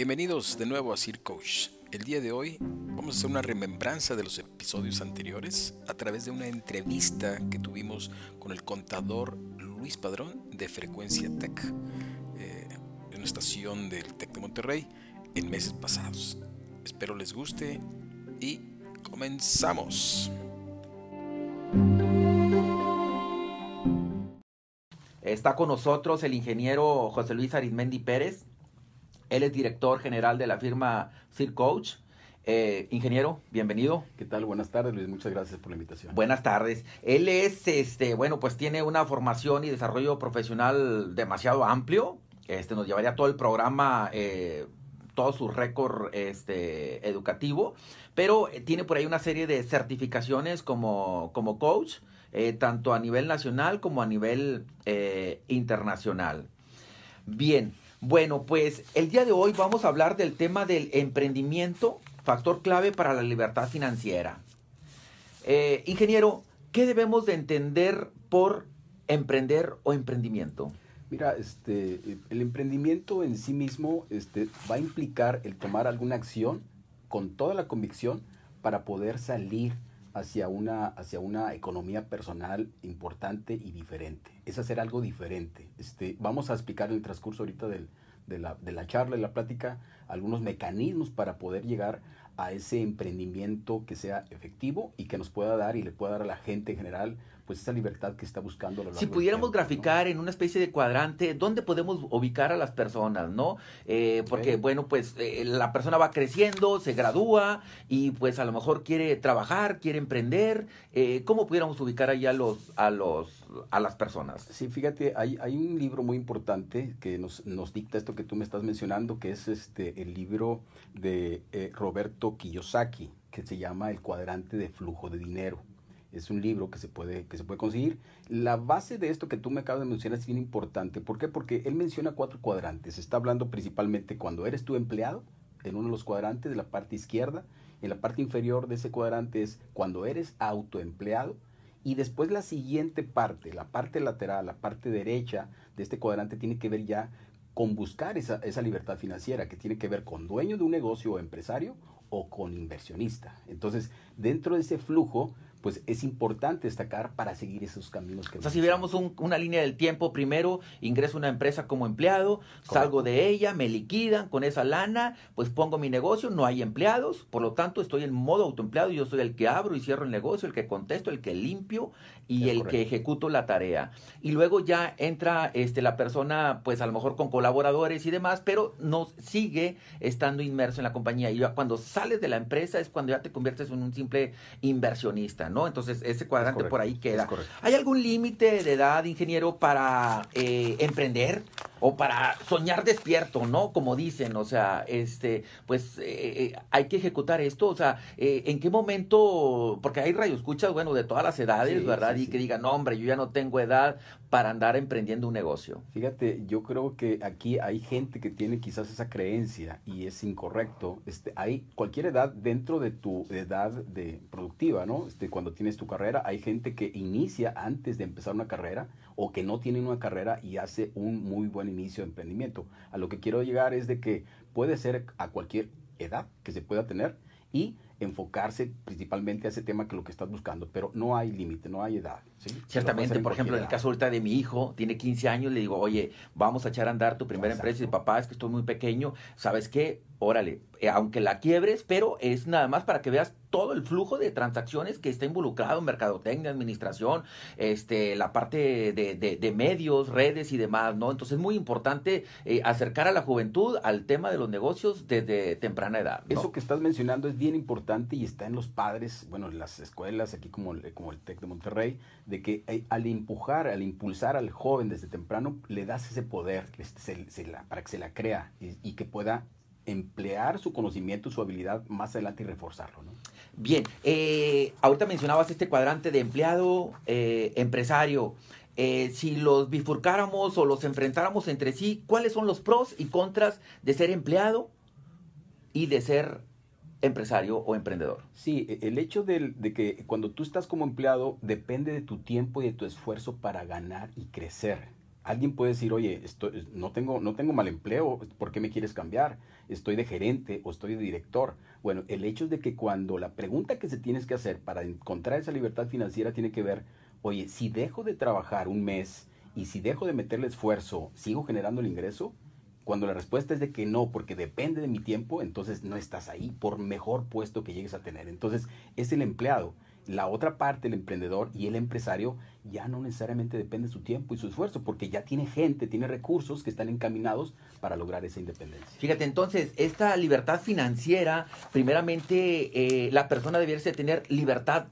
Bienvenidos de nuevo a Sir Coach. El día de hoy vamos a hacer una remembranza de los episodios anteriores a través de una entrevista que tuvimos con el contador Luis Padrón de Frecuencia Tech, eh, en una estación del Tec de Monterrey en meses pasados. Espero les guste y comenzamos. Está con nosotros el ingeniero José Luis Arizmendi Pérez. Él es director general de la firma Sir Coach. Eh, ingeniero, bienvenido. ¿Qué tal? Buenas tardes, Luis. Muchas gracias por la invitación. Buenas tardes. Él es, este, bueno, pues tiene una formación y desarrollo profesional demasiado amplio. Este, nos llevaría todo el programa, eh, todo su récord este, educativo, pero tiene por ahí una serie de certificaciones como, como coach, eh, tanto a nivel nacional como a nivel eh, internacional. Bien, bueno, pues el día de hoy vamos a hablar del tema del emprendimiento, factor clave para la libertad financiera. Eh, ingeniero, ¿qué debemos de entender por emprender o emprendimiento? Mira, este, el emprendimiento en sí mismo este, va a implicar el tomar alguna acción con toda la convicción para poder salir hacia una, hacia una economía personal importante y diferente. Es hacer algo diferente. Este, vamos a explicar en el transcurso ahorita del, de, la, de la charla y la plática algunos mecanismos para poder llegar a ese emprendimiento que sea efectivo y que nos pueda dar y le pueda dar a la gente en general pues esa libertad que está buscando. si pudiéramos graficar en una especie de cuadrante, ¿dónde podemos ubicar a las personas, no? Eh, porque, bueno, pues eh, la persona va creciendo, se gradúa y pues a lo mejor quiere trabajar, quiere emprender. Eh, ¿Cómo pudiéramos ubicar ahí a los, a los, a las personas? Sí, fíjate, hay, hay un libro muy importante que nos, nos dicta esto que tú me estás mencionando, que es este el libro de Roberto Kiyosaki, que se llama El cuadrante de flujo de dinero es un libro que se puede, que se puede conseguir. La base de esto que tú me acabas de mencionar es bien importante. ¿Por qué? Porque él menciona cuatro cuadrantes. Está hablando principalmente cuando eres tu empleado, en uno de los cuadrantes de la parte izquierda. En la parte inferior de ese cuadrante es cuando eres autoempleado. Y después la siguiente parte, la parte lateral, la parte derecha de este cuadrante tiene que ver ya con buscar esa, esa libertad financiera, que tiene que ver con dueño de un negocio o empresario o con inversionista. Entonces, dentro de ese flujo, pues es importante destacar para seguir esos caminos que... O sea, si viéramos una línea del tiempo, primero ingreso a una empresa como empleado, salgo de ella, me liquidan con esa lana, pues pongo mi negocio, no hay empleados, por lo tanto estoy en modo autoempleado, yo soy el que abro y cierro el negocio, el que contesto, el que limpio y el que ejecuto la tarea. Y luego ya entra este, la persona, pues a lo mejor con colaboradores y demás, pero no sigue estando inmerso en la compañía. Y cuando sales de la empresa es cuando ya te conviertes en un simple inversionista. ¿No? Entonces, ese cuadrante por ahí queda. ¿Hay algún límite de edad, ingeniero, para eh, emprender o para soñar despierto, ¿no? Como dicen, o sea, este, pues eh, eh, hay que ejecutar esto, o sea, ¿en qué momento? Porque hay radioescuchas, bueno, de todas las edades, ¿verdad? y que digan, no, hombre, yo ya no tengo edad para andar emprendiendo un negocio. Fíjate, yo creo que aquí hay gente que tiene quizás esa creencia y es incorrecto. Este, hay cualquier edad dentro de tu edad de productiva, ¿no? Este, cuando tienes tu carrera, hay gente que inicia antes de empezar una carrera o que no tiene una carrera y hace un muy buen inicio de emprendimiento. A lo que quiero llegar es de que puede ser a cualquier edad que se pueda tener y enfocarse principalmente a ese tema que lo que estás buscando, pero no hay límite, no hay edad. Ciertamente, por ejemplo, en el caso ahorita de mi hijo, tiene 15 años, le digo, oye, vamos a echar a andar tu primera empresa y papá, es que estoy muy pequeño, ¿sabes qué? Órale, eh, aunque la quiebres, pero es nada más para que veas todo el flujo de transacciones que está involucrado en mercadotecnia, administración, este, la parte de, de, medios, redes y demás, ¿no? Entonces es muy importante eh, acercar a la juventud al tema de los negocios desde temprana edad. Eso que estás mencionando es bien importante y está en los padres, bueno, en las escuelas, aquí como, como el TEC de Monterrey, de que eh, al empujar, al impulsar al joven desde temprano, le das ese poder para que se la crea y, que pueda emplear su conocimiento, su habilidad más adelante y reforzarlo. Bien, eh, ahorita mencionabas este cuadrante de empleado, eh, empresario. si los bifurcáramos o los enfrentáramos entre sí, ¿cuáles son los pros y contras de ser empleado y de ser empresario o emprendedor. Sí, e, el hecho de, que cuando tú estás como empleado depende de tu tiempo y de tu esfuerzo para ganar y crecer. Alguien puede decir, oye, estoy, no, tengo, no tengo mal empleo, ¿por qué me quieres cambiar? Estoy de gerente o estoy de director. Bueno, el hecho es de que cuando la pregunta que se tienes que hacer para encontrar esa libertad financiera tiene que ver, oye, si dejo de trabajar un mes y si dejo de meterle esfuerzo, ¿sigo generando el ingreso? Cuando la respuesta es de que no, porque depende de mi tiempo, entonces no estás ahí por mejor puesto que llegues a tener. Entonces es el empleado. La otra parte, el emprendedor y el empresario, ya no necesariamente depende de su tiempo y su esfuerzo, porque ya tiene gente, tiene recursos que están encaminados para lograr esa independencia. Fíjate, entonces, esta libertad financiera, primeramente, eh, la persona debiese tener libertad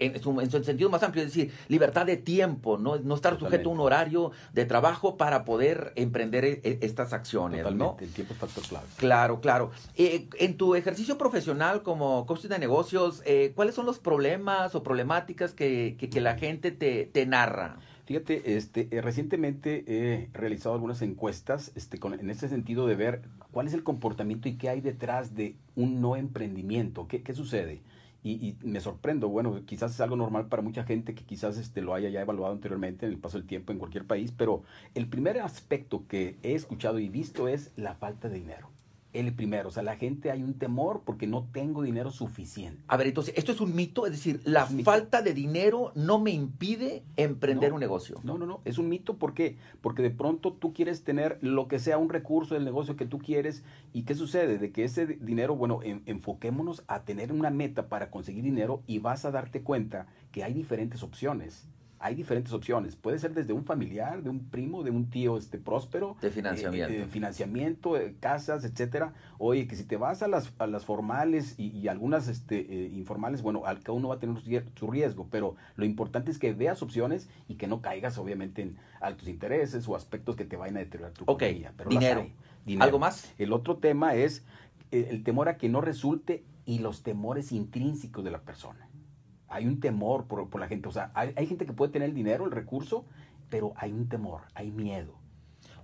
en su, en su, sentido más amplio, es decir, libertad de tiempo, no, no estar sujeto a un horario de trabajo para poder emprender e, e, estas acciones. Totalmente, el tiempo es factor clave. Claro, claro. Eh, en tu ejercicio profesional como coach de negocios, eh, ¿cuáles son los problemas o problemáticas que, que, la gente te, te narra? Fíjate, este, eh, recientemente he realizado algunas encuestas este, con, en ese sentido de ver cuál es el comportamiento y qué hay detrás de un no emprendimiento. ¿Qué, qué sucede? Y, me sorprendo, bueno, quizás es algo normal para mucha gente que quizás este, lo haya ya evaluado anteriormente en el paso del tiempo en cualquier país, pero el primer aspecto que he escuchado y visto es la falta de dinero el primero. O sea, la gente hay un temor porque no tengo dinero suficiente. A ver, entonces, ¿esto es un mito? Es decir, ¿la falta de dinero no me impide emprender un negocio? No, no, no. Es un mito. ¿Por qué? Porque de pronto tú quieres tener lo que sea un recurso del negocio que tú quieres. ¿Y qué sucede? De que ese dinero, bueno, enfoquémonos a tener una meta para conseguir dinero y vas a darte cuenta que hay diferentes opciones hay diferentes opciones. Puede ser desde un familiar, de un primo, de un tío este próspero. De financiamiento. Eh, financiamiento, eh, casas, etcétera. Oye, que si te vas a las, a las formales y, algunas este, eh, informales, bueno, al cada uno va a tener su riesgo, pero lo importante es que veas opciones y que no caigas, obviamente, en altos intereses o aspectos que te vayan a deteriorar tu Ok, Pero dinero. dinero. ¿Algo más? El otro tema es el temor a que no resulte y los temores intrínsecos de la persona hay un temor por, por la gente. O sea, hay, hay, gente que puede tener el dinero, el recurso, pero hay un temor, hay miedo.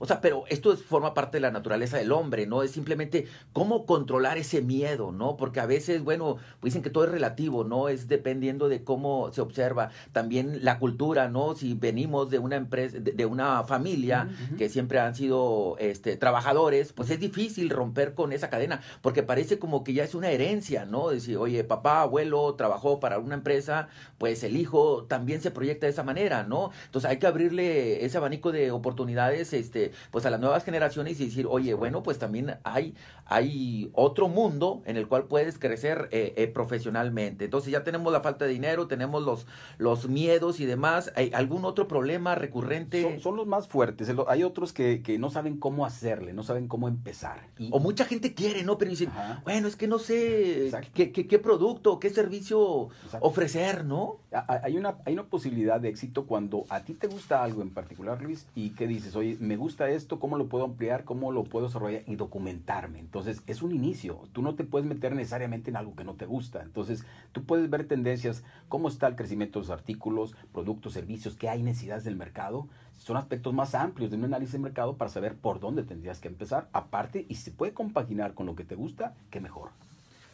O sea, pero esto forma parte de la naturaleza del hombre, ¿no? Es simplemente cómo controlar ese miedo, ¿no? Porque a veces, bueno, pues dicen que todo es relativo, ¿no? Es dependiendo de cómo se observa. También la cultura, ¿no? Si venimos de una empresa, de, una familia que siempre han sido este, trabajadores, pues es difícil romper con esa cadena, porque parece como que ya es una herencia, ¿no? Decir, oye, papá, abuelo trabajó para una empresa, pues el hijo también se proyecta de esa manera, ¿no? Entonces hay que abrirle ese abanico de oportunidades, este, pues a las nuevas generaciones y decir, oye, bueno, pues también hay, hay otro mundo en el cual puedes crecer eh, eh, profesionalmente. Entonces ya tenemos la falta de dinero, tenemos los, los miedos y demás. ¿Hay algún otro problema recurrente? Son, los más fuertes. Hay otros que, que, no saben cómo hacerle, no saben cómo empezar. O mucha gente quiere, ¿no? Pero dicen, bueno, es que no sé qué, qué, qué, producto, qué servicio ofrecer, ¿no? Hay una, hay una posibilidad de éxito cuando a ti te gusta algo en particular, Luis, y que dices, oye, me gusta esto, cómo lo puedo ampliar, cómo lo puedo desarrollar y documentarme. Entonces, es un inicio. Tú no te puedes meter necesariamente en algo que no te gusta. Entonces, tú puedes ver tendencias, cómo está el crecimiento de los artículos, productos, servicios, qué hay necesidades del mercado. Son aspectos más amplios de un análisis de mercado para saber por dónde tendrías que empezar. Aparte, y si se puede compaginar con lo que te gusta, qué mejor.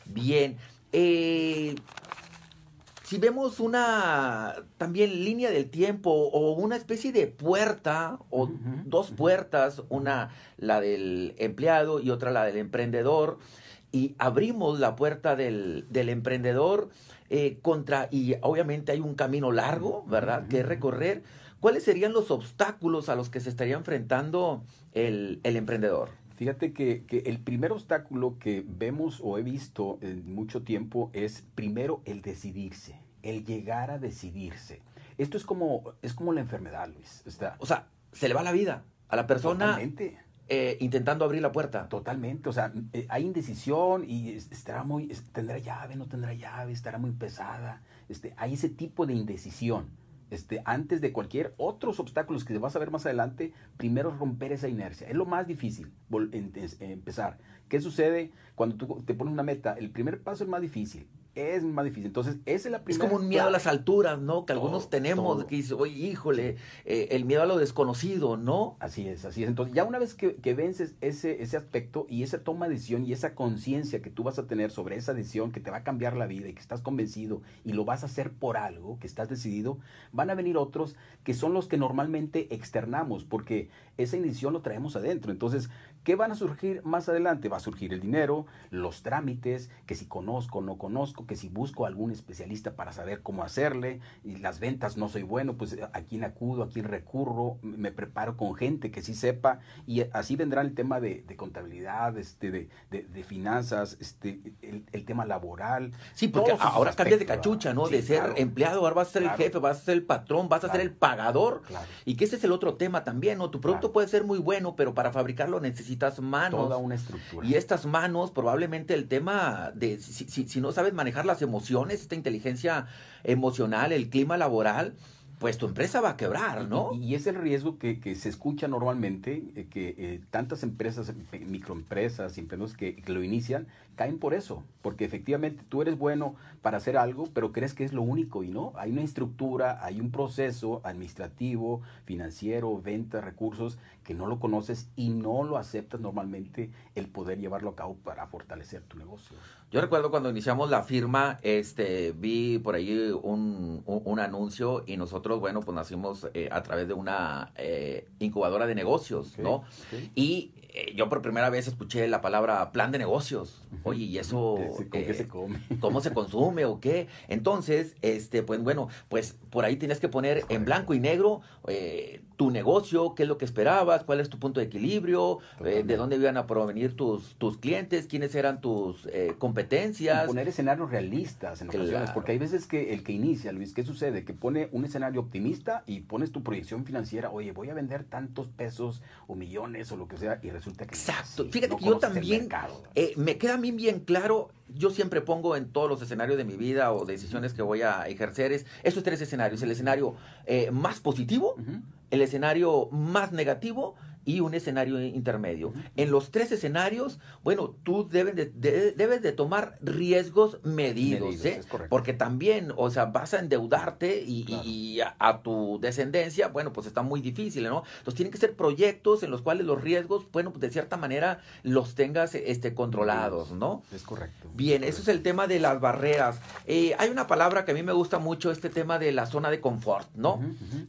Bien. Eh, si vemos una también línea del tiempo o una especie de puerta o dos puertas, una la del empleado y otra la del emprendedor, y abrimos la puerta del, del emprendedor eh, contra, y obviamente hay un camino largo, ¿verdad?, que recorrer. ¿Cuáles serían los obstáculos a los que se estaría enfrentando el, el emprendedor? Fíjate que, que, el primer obstáculo que vemos o he visto en mucho tiempo es primero el decidirse, el llegar a decidirse. Esto es como, es como la enfermedad, Luis. o sea, se le va la vida a la persona eh, intentando abrir la puerta. Totalmente, o sea, eh, hay indecisión y estará muy, tendrá llave, no tendrá llave, estará muy pesada. Este, hay ese tipo de indecisión este, antes de cualquier otros obstáculos que vas a ver más adelante, primero romper esa inercia. Es lo más difícil, empezar. ¿Qué sucede cuando tú te pones una meta? El primer paso es más difícil. Es más difícil. Entonces, esa es la primera. Es como un miedo a las alturas, ¿no? Que algunos tenemos, que dice, oye, híjole, eh, el miedo a lo desconocido, ¿no? Así es, así es. Entonces, ya una vez que, que vences ese, ese aspecto y esa toma de decisión y esa conciencia que tú vas a tener sobre esa decisión que te va a cambiar la vida y que estás convencido y lo vas a hacer por algo, que estás decidido, van a venir otros que son los que normalmente externamos, porque esa decisión lo traemos adentro. Entonces, ¿qué van a surgir más adelante? Va a surgir el dinero, los trámites, que si conozco o no conozco, que si busco a algún especialista para saber cómo hacerle, y las ventas no soy bueno, pues a quién acudo, a quién recurro, me preparo con gente que sí sepa, y así vendrá el tema de, contabilidad, este, de, de, finanzas, este, el, tema laboral. Sí, porque ahora cambias de cachucha, ¿no? de ser empleado, ahora vas a ser el jefe, vas a ser el patrón, vas a ser el pagador. Y que ese es el otro tema también, ¿no? Tu producto puede ser muy bueno, pero para fabricarlo necesitas manos. Toda una estructura. Y estas manos, probablemente el tema de si, si, si no sabes manejar las emociones, esta inteligencia emocional, el clima laboral, pues tu empresa va a quebrar, ¿no? Y, es el riesgo que, se escucha normalmente, eh, que eh, tantas empresas, eh, microempresas, empresas que, que, lo inician, caen por eso, porque efectivamente tú eres bueno para hacer algo, pero crees que es lo único y no, hay una estructura, hay un proceso administrativo, financiero, venta, recursos, que no lo conoces y no lo aceptas normalmente el poder llevarlo a cabo para fortalecer tu negocio. Yo recuerdo cuando iniciamos la firma, este, vi por ahí un, un, anuncio y nosotros, bueno, pues nacimos eh, a través de una eh, incubadora de negocios, ¿no? Y eh, yo por primera vez escuché la palabra plan de negocios. Oye, ¿y eso ¿Con qué se come? ¿Cómo se consume o qué? Entonces, este, pues bueno, pues por ahí tienes que poner en blanco y negro tu negocio, qué es lo que esperabas, cuál es tu punto de equilibrio, de dónde iban a provenir tus, tus clientes, quiénes eran tus competencias. poner escenarios realistas en ocasiones, porque hay veces que el que inicia, Luis, ¿qué sucede? Que pone un escenario optimista y pones tu proyección financiera, oye, voy a vender tantos pesos o millones o lo que sea, y resulta que... Exacto, fíjate que yo también, eh, me queda a mí bien claro, yo siempre pongo en todos los escenarios de mi vida o decisiones que voy a ejercer, es estos tres escenarios, el escenario eh, más positivo, el escenario más negativo y un escenario intermedio. En los tres escenarios, bueno, tú debes de, debes de tomar riesgos medidos, ¿eh? porque también, o sea, vas a endeudarte y, a, tu descendencia, bueno, pues está muy difícil, ¿no? Entonces tienen que ser proyectos en los cuales los riesgos, bueno, pues de cierta manera los tengas este, controlados, ¿no? Es correcto. Bien, eso es el tema de las barreras. Eh, hay una palabra que a mí me gusta mucho, este tema de la zona de confort, ¿no?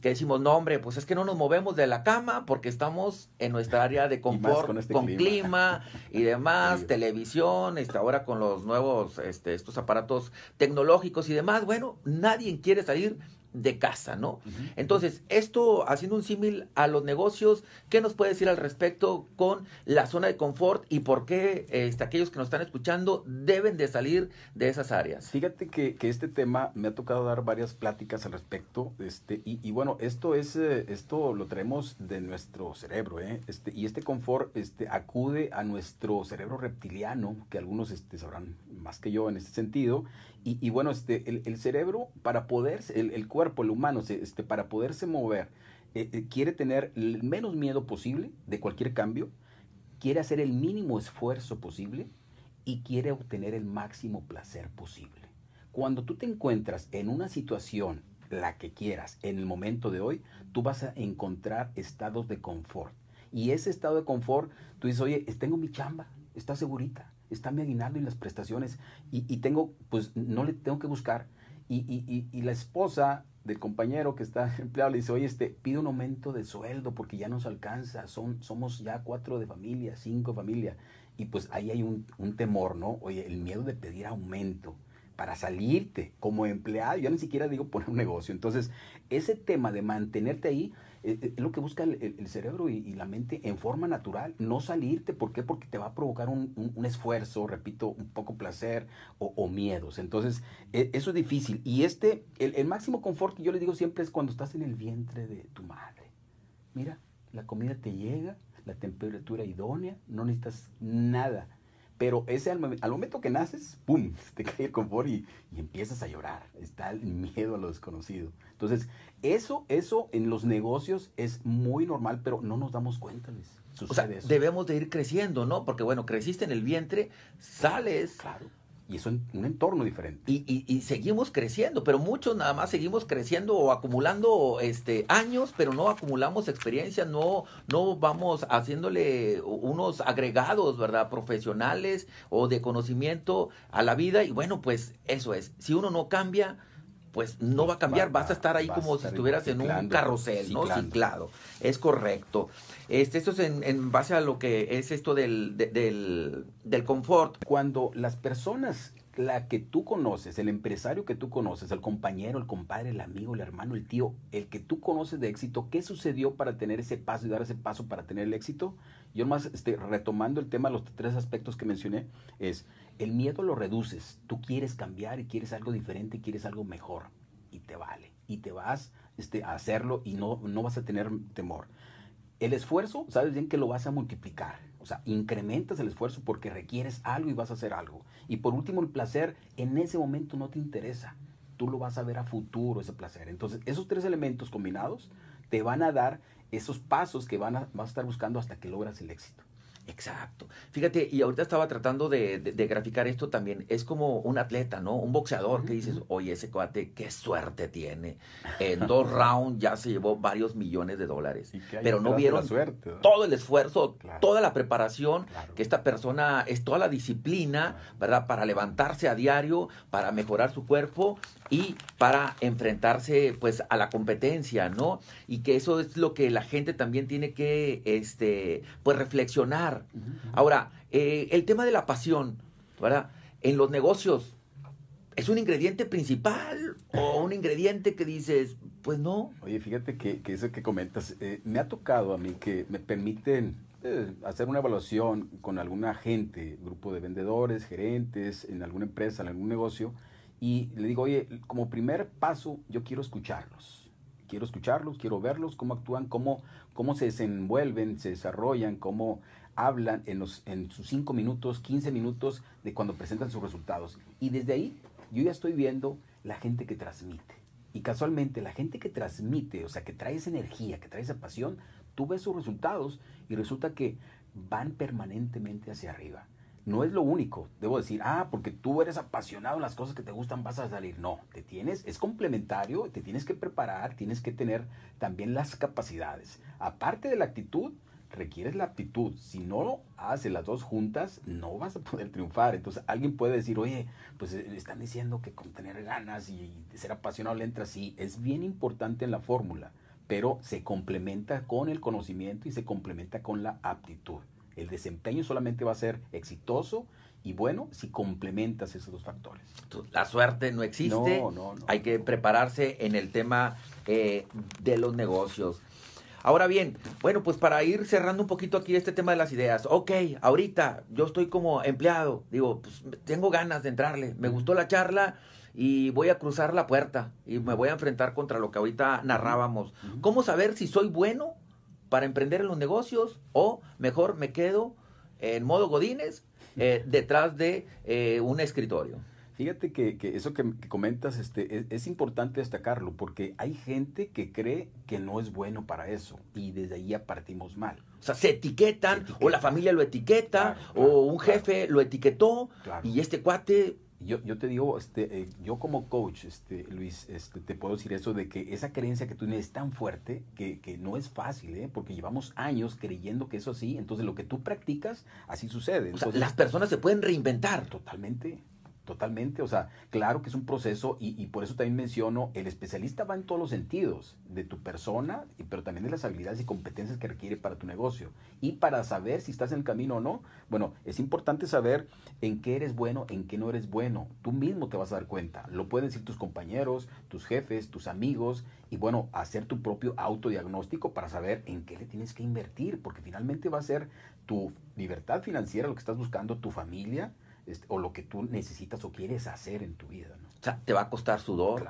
Que decimos, no, hombre, pues es que no nos movemos de la cama porque estamos en nuestra área de confort, con, este clima. y demás, televisión, este, ahora con los nuevos, este, estos aparatos tecnológicos y demás, bueno, nadie quiere salir de casa, ¿no? Entonces, esto haciendo un símil a los negocios, ¿qué nos puede decir al respecto con la zona de confort y por qué este, aquellos que nos están escuchando deben de salir de esas áreas? Fíjate que, este tema me ha tocado dar varias pláticas al respecto, este, y, bueno, esto es, eh, esto lo traemos de nuestro cerebro, ¿eh? Este, y este confort este, acude a nuestro cerebro reptiliano, que algunos este, sabrán más que yo en este sentido, y, bueno, este, el, cerebro, para poder, el, cuerpo, el humano, este, para poderse mover, eh, eh, quiere tener el menos miedo posible de cualquier cambio, quiere hacer el mínimo esfuerzo posible y quiere obtener el máximo placer posible. Cuando tú te encuentras en una situación, la que quieras, en el momento de hoy, tú vas a encontrar estados de confort. Y ese estado de confort, tú dices, oye, tengo mi chamba, está segurita está mi aguinaldo y las prestaciones y, y, tengo, pues no le tengo que buscar. Y, y, y, la esposa del compañero que está empleado le dice, oye, este, pide un aumento de sueldo porque ya nos alcanza, Son, somos ya cuatro de familia, cinco de familia. Y pues ahí hay un, un temor, ¿no? Oye, el miedo de pedir aumento para salirte como empleado, yo ni siquiera digo poner un negocio. Entonces, ese tema de mantenerte ahí, es lo que busca el, cerebro y, la mente en forma natural, no salirte. ¿Por qué? Porque te va a provocar un, esfuerzo, repito, un poco placer o, miedos. Entonces, e, eso es difícil. Y este, el, máximo confort que yo les digo siempre es cuando estás en el vientre de tu madre. Mira, la comida te llega, la temperatura idónea, no necesitas nada. Pero ese al, momento que naces, ¡pum! Te cae el confort y, y, empiezas a llorar. Está el miedo a lo desconocido. Entonces, eso, eso en los negocios es muy normal, pero no nos damos cuenta, o sea, debemos de ir creciendo, ¿no? Porque bueno, creciste en el vientre, sales. Claro. Y eso en un entorno diferente. Y, y, seguimos creciendo, pero muchos nada más seguimos creciendo o acumulando este, años, pero no acumulamos experiencia, no, no vamos haciéndole unos agregados, ¿verdad? Profesionales o de conocimiento a la vida. Y bueno, pues eso es. Si uno no cambia, pues no va a cambiar, vas a estar ahí como si estuvieras en un carrusel, ¿no? Ciclado. Es correcto. Este, esto es en, base a lo que es esto del, del, del confort. Cuando las personas la que tú conoces, el empresario que tú conoces, el compañero, el compadre, el amigo, el hermano, el tío, el que tú conoces de éxito, ¿qué sucedió para tener ese paso y dar ese paso para tener el éxito? Yo más este, retomando el tema, los tres aspectos que mencioné, es el miedo lo reduces, tú quieres cambiar y quieres algo diferente y quieres algo mejor y te vale y te vas este, a hacerlo y no, no vas a tener temor. El esfuerzo, sabes bien que lo vas a multiplicar o sea, incrementas el esfuerzo porque requieres algo y vas a hacer algo. Y por último, el placer en ese momento no te interesa. Tú lo vas a ver a futuro, ese placer. Entonces, esos tres elementos combinados te van a dar esos pasos que van a, vas a estar buscando hasta que logras el éxito. Exacto. Fíjate, y ahorita estaba tratando de, graficar esto también. Es como un atleta, ¿no? Un boxeador que dices, oye, ese cuate, qué suerte tiene. En dos rounds ya se llevó varios millones de dólares. Pero no vieron todo el esfuerzo, toda la preparación, que esta persona es toda la disciplina, ¿verdad? Para levantarse a diario, para mejorar su cuerpo y para enfrentarse pues a la competencia, ¿no? Y que eso es lo que la gente también tiene que este pues reflexionar. Ahora, eh, el tema de la pasión, ¿verdad? En los negocios, ¿es un ingrediente principal o un ingrediente que dices, pues no? Oye, fíjate que, eso que comentas, eh, me ha tocado a mí que me permiten eh, hacer una evaluación con alguna gente, grupo de vendedores, gerentes, en alguna empresa, en algún negocio, y le digo, oye, como primer paso, yo quiero escucharlos. Quiero escucharlos, quiero verlos, cómo actúan, cómo, cómo se desenvuelven, se desarrollan, cómo hablan en, sus 5 minutos, 15 minutos de cuando presentan sus resultados. Y desde ahí yo ya estoy viendo la gente que transmite. Y casualmente la gente que transmite, o sea, que trae esa energía, que trae esa pasión, tú ves sus resultados y resulta que van permanentemente hacia arriba no es lo único. Debo decir, ah, porque tú eres apasionado en las cosas que te gustan, vas a salir. No, te tienes, es complementario, te tienes que preparar, tienes que tener también las capacidades. Aparte de la actitud, requieres la aptitud. Si no haces las dos juntas, no vas a poder triunfar. Entonces alguien puede decir, oye, pues eh, están diciendo que con tener ganas y ser apasionado le entra así. Es bien importante en la fórmula, pero se complementa con el conocimiento y se complementa con la aptitud. El desempeño solamente va a ser exitoso y bueno si complementas esos dos factores. La suerte no existe. Hay que prepararse en el tema eh, de los negocios. Ahora bien, bueno, pues para ir cerrando un poquito aquí este tema de las ideas. Ok, ahorita yo estoy como empleado. Digo, pues tengo ganas de entrarle. Me gustó la charla y voy a cruzar la puerta y me voy a enfrentar contra lo que ahorita narrábamos. ¿Cómo saber si soy bueno para emprender en los negocios o mejor me quedo en modo godines eh, detrás de eh, un escritorio. Fíjate que, eso que, comentas este, es, importante destacarlo porque hay gente que cree que no es bueno para eso y desde ahí ya partimos mal. O sea, se etiquetan, o la familia lo etiqueta, o un jefe lo etiquetó y este cuate yo, yo te digo, este, eh, yo como coach, este, Luis, este, te puedo decir eso de que esa creencia que tú tienes es tan fuerte que, que no es fácil, ¿eh? porque llevamos años creyendo que eso así, entonces lo que tú practicas, así sucede. las personas se pueden reinventar. Totalmente. Totalmente, o sea, claro que es un proceso y, por eso también menciono, el especialista va en todos los sentidos, de tu persona, pero también de las habilidades y competencias que requiere para tu negocio. Y para saber si estás en el camino o no, bueno, es importante saber en qué eres bueno, en qué no eres bueno. Tú mismo te vas a dar cuenta. Lo pueden decir tus compañeros, tus jefes, tus amigos, y bueno, hacer tu propio autodiagnóstico para saber en qué le tienes que invertir, porque finalmente va a ser tu libertad financiera lo que estás buscando, tu familia, este, o lo que tú necesitas o quieres hacer en tu vida. ¿no? O sea, te va a costar sudor,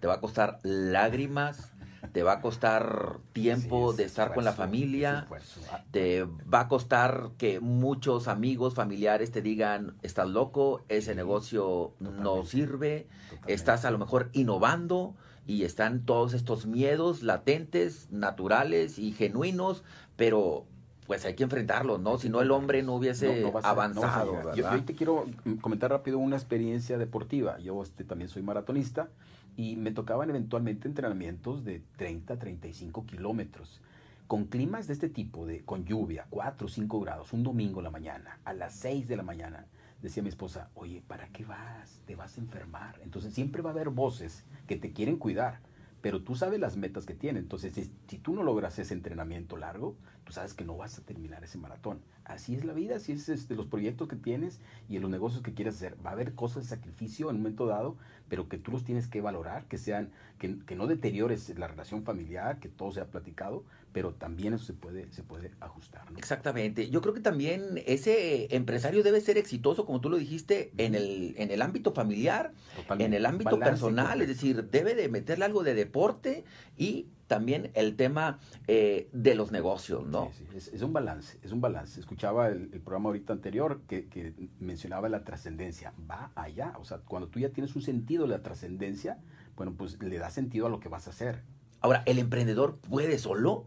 te va a costar lágrimas, te va a costar tiempo de estar con la familia, ah. te va a costar que muchos amigos, familiares te digan, estás loco, ese negocio no sirve, estás a lo mejor innovando y están todos estos miedos latentes, naturales y genuinos, pero pues hay que enfrentarlo, ¿no? Si no el hombre no hubiese avanzado. yo, te quiero comentar rápido una experiencia deportiva. Yo este, también soy maratonista y me tocaban eventualmente entrenamientos de 30, 35 kilómetros. Con climas de este tipo, de, con lluvia, 4 o 5 grados, un domingo en la mañana, a las 6 de la mañana, decía mi esposa, oye, ¿para qué vas? Te vas a enfermar. Entonces siempre va a haber voces que te quieren cuidar pero tú sabes las metas que tiene. Entonces, si, tú no logras ese entrenamiento largo, tú sabes que no vas a terminar ese maratón. Así es la vida, así es este, los proyectos que tienes y en los negocios que quieres hacer. Va a haber cosas de sacrificio en un momento dado, pero que tú los tienes que valorar, que sean, que, que no deteriores la relación familiar, que todo sea platicado, pero también eso se puede, se puede ajustar. Exactamente. Yo creo que también ese empresario debe ser exitoso, como tú lo dijiste, en el, en el ámbito familiar, en el ámbito personal, es decir, debe de meterle algo de deporte y también el tema eh, de los negocios, ¿no? Sí, sí. Es, un balance, es un balance. Escuchaba el, programa ahorita anterior que, que mencionaba la trascendencia. Va allá, o sea, cuando tú ya tienes un sentido de la trascendencia, bueno, pues le da sentido a lo que vas a hacer. Ahora, ¿el emprendedor puede solo?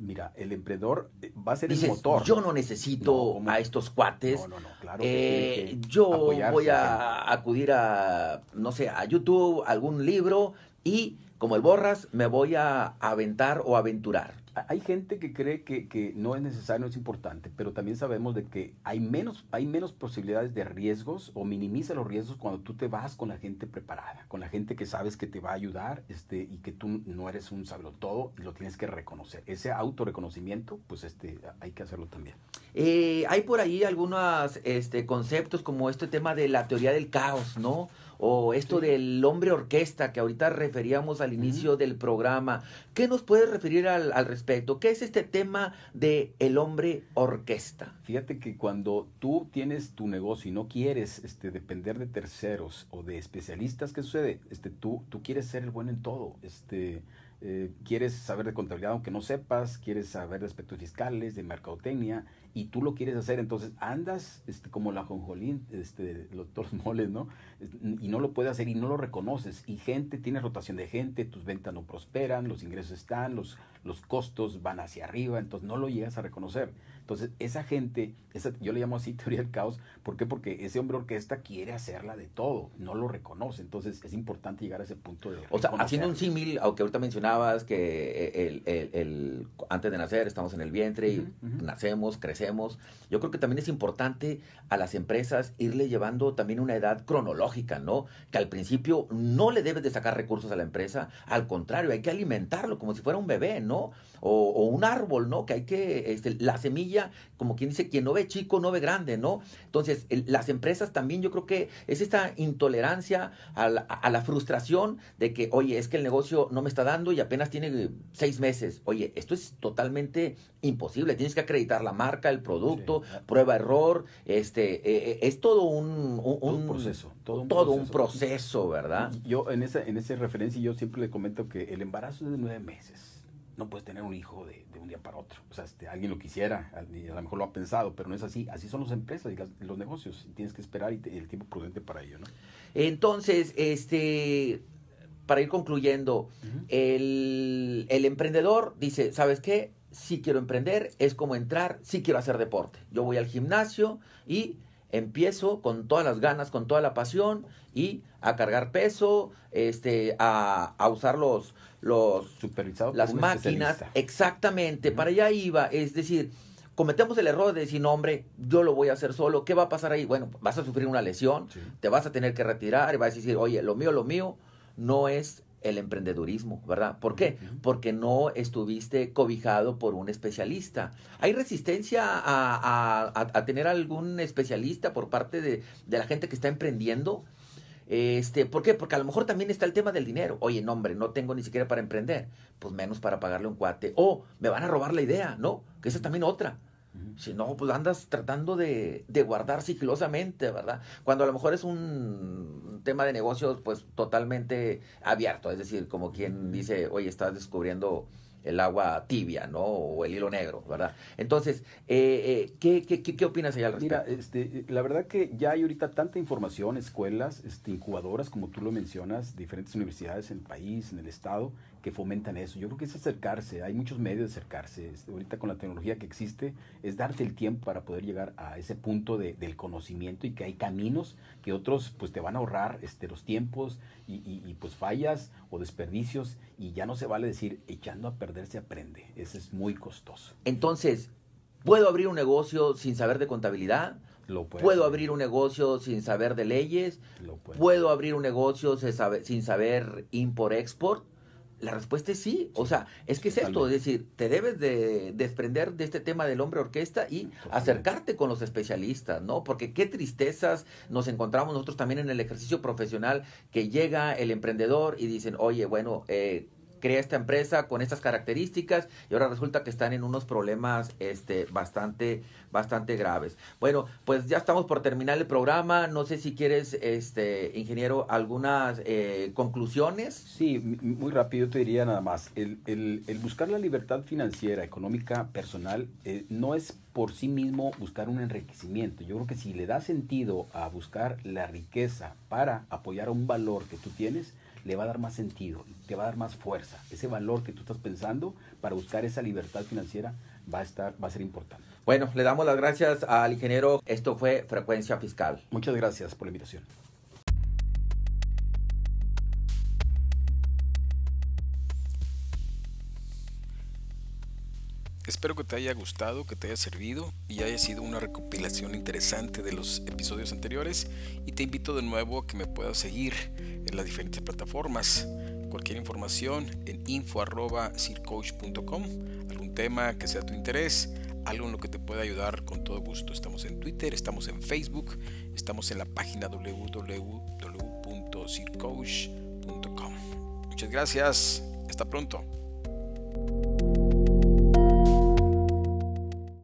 Mira, el emprendedor eh, va a ser el motor. Yo no necesito a estos cuates. No, no, no, claro. Eh, yo voy a acudir a, no sé, a YouTube, algún libro y como el borras me voy a aventar o aventurar. Hay gente que cree que, no es necesario, no es importante, pero también sabemos de que hay menos, hay menos posibilidades de riesgos o minimiza los riesgos cuando tú te vas con la gente preparada, con la gente que sabes que te va a ayudar este, y que tú no eres un todo y lo tienes que reconocer. Ese autorreconocimiento, pues este, hay que hacerlo también. Eh, hay por ahí algunos este, conceptos como este tema de la teoría del caos, ¿no? O esto del hombre orquesta que ahorita referíamos al inicio del programa. ¿Qué nos puedes referir al, respecto? ¿Qué es este tema de el hombre orquesta? Fíjate que cuando tú tienes tu negocio y no quieres este, depender de terceros o de especialistas, ¿qué sucede? Este, tú, tú quieres ser el bueno en todo. Este, eh, quieres saber de contabilidad aunque no sepas, quieres saber de aspectos fiscales, de mercadotecnia, y tú lo quieres hacer, entonces andas este, como la jonjolín, este, los, los moles, ¿no? Y no lo puedes hacer y no lo reconoces. Y gente, tienes rotación de gente, tus ventas no prosperan, los ingresos están, los, los costos van hacia arriba, entonces no lo llegas a reconocer. Entonces, esa gente, esa, yo le llamo así teoría del caos, ¿por qué? Porque ese hombre orquesta quiere hacerla de todo, no lo reconoce. Entonces, es importante llegar a ese punto de. O sea, haciendo un símil, aunque ahorita mencionabas que el, el, el, antes de nacer estamos en el vientre y nacemos, crecemos. Yo creo que también es importante a las empresas irle llevando también una edad cronológica, ¿no? Que al principio no le debes de sacar recursos a la empresa, al contrario, hay que alimentarlo como si fuera un bebé, ¿no? O, un árbol, ¿no? Que hay que, este, la semilla, como quien dice, quien no ve chico, no ve grande, ¿no? Entonces, las empresas también yo creo que es esta intolerancia a la, a la, frustración de que, oye, es que el negocio no me está dando y apenas tiene seis meses. Oye, esto es totalmente imposible. Tienes que acreditar la marca, el producto, prueba error, este, eh, eh, es todo un, un, proceso. Todo un todo proceso. un proceso, ¿verdad? Yo en esa, en esa referencia yo siempre le comento que el embarazo es de nueve meses no puedes tener un hijo de, un día para otro. O sea, este, alguien lo quisiera, a lo mejor lo ha pensado, pero no es así. Así son las empresas y los negocios. Tienes que esperar y, el tiempo prudente para ello, ¿no? Entonces, este, para ir concluyendo, el, el, emprendedor dice, ¿sabes qué? Si quiero emprender, es como entrar, si quiero hacer deporte. Yo voy al gimnasio y empiezo con todas las ganas, con toda la pasión y a cargar peso, este, a, a usar los, los supervisados las máquinas, exactamente, para allá iba, es decir, cometemos el error de decir, no, hombre, yo lo voy a hacer solo, ¿qué va a pasar ahí? Bueno, vas a sufrir una lesión, te vas a tener que retirar y vas a decir, oye, lo mío, lo mío no es el emprendedurismo, ¿verdad? ¿Por qué? Porque no estuviste cobijado por un especialista. ¿Hay resistencia a, a, tener algún especialista por parte de, de, la gente que está emprendiendo? Este, ¿Por qué? Porque a lo mejor también está el tema del dinero. Oye, no, hombre, no tengo ni siquiera para emprender. Pues menos para pagarle un cuate. O me van a robar la idea, ¿no? Que esa es también otra. Si no, pues andas tratando de, de, guardar sigilosamente, ¿verdad? Cuando a lo mejor es un tema de negocios, pues totalmente abierto. Es decir, como quien dice, oye, estás descubriendo el agua tibia, ¿no? O el hilo negro, ¿verdad? Entonces, eh, eh, ¿qué, qué, qué, opinas allá al respecto? Mira, este, la verdad que ya hay ahorita tanta información, escuelas, este, incubadoras, como tú lo mencionas, diferentes universidades en el país, en el estado, que fomentan eso. Yo creo que es acercarse, hay muchos medios de acercarse. Ahorita con la tecnología que existe, es darte el tiempo para poder llegar a ese punto de, del conocimiento y que hay caminos que otros pues te van a ahorrar este, los tiempos y, y, pues fallas o desperdicios y ya no se vale decir echando a perder se aprende. Eso es muy costoso. Entonces, ¿puedo abrir un negocio sin saber de contabilidad? Lo puedo abrir un negocio sin saber de leyes. Lo puedo abrir un negocio sin saber import-export. La respuesta es sí. O sea, es que es esto, es decir, te debes de desprender de este tema del hombre orquesta y acercarte con los especialistas, ¿no? Porque qué tristezas nos encontramos nosotros también en el ejercicio profesional que llega el emprendedor y dicen, oye, bueno, eh, crea esta empresa con estas características y ahora resulta que están en unos problemas este, bastante, bastante graves. Bueno, pues ya estamos por terminar el programa. No sé si quieres, este, ingeniero, algunas eh, conclusiones. Sí, muy rápido te diría nada más. El, buscar la libertad financiera, económica, personal, eh, no es por sí mismo buscar un enriquecimiento. Yo creo que si le da sentido a buscar la riqueza para apoyar un valor que tú tienes, le va a dar más sentido, te va a dar más fuerza. Ese valor que tú estás pensando para buscar esa libertad financiera va a estar, va a ser importante. Bueno, le damos las gracias al ingeniero. Esto fue Frecuencia Fiscal. Muchas gracias por la invitación. Espero que te haya gustado, que te haya servido y haya sido una recopilación interesante de los episodios anteriores y te invito de nuevo a que me puedas seguir en las diferentes plataformas. Cualquier información en info.circoach.com, algún tema que sea tu interés, algo en lo que te pueda ayudar con todo gusto. Estamos en Twitter, estamos en Facebook, estamos en la página www.circoach.com. Muchas gracias, hasta pronto.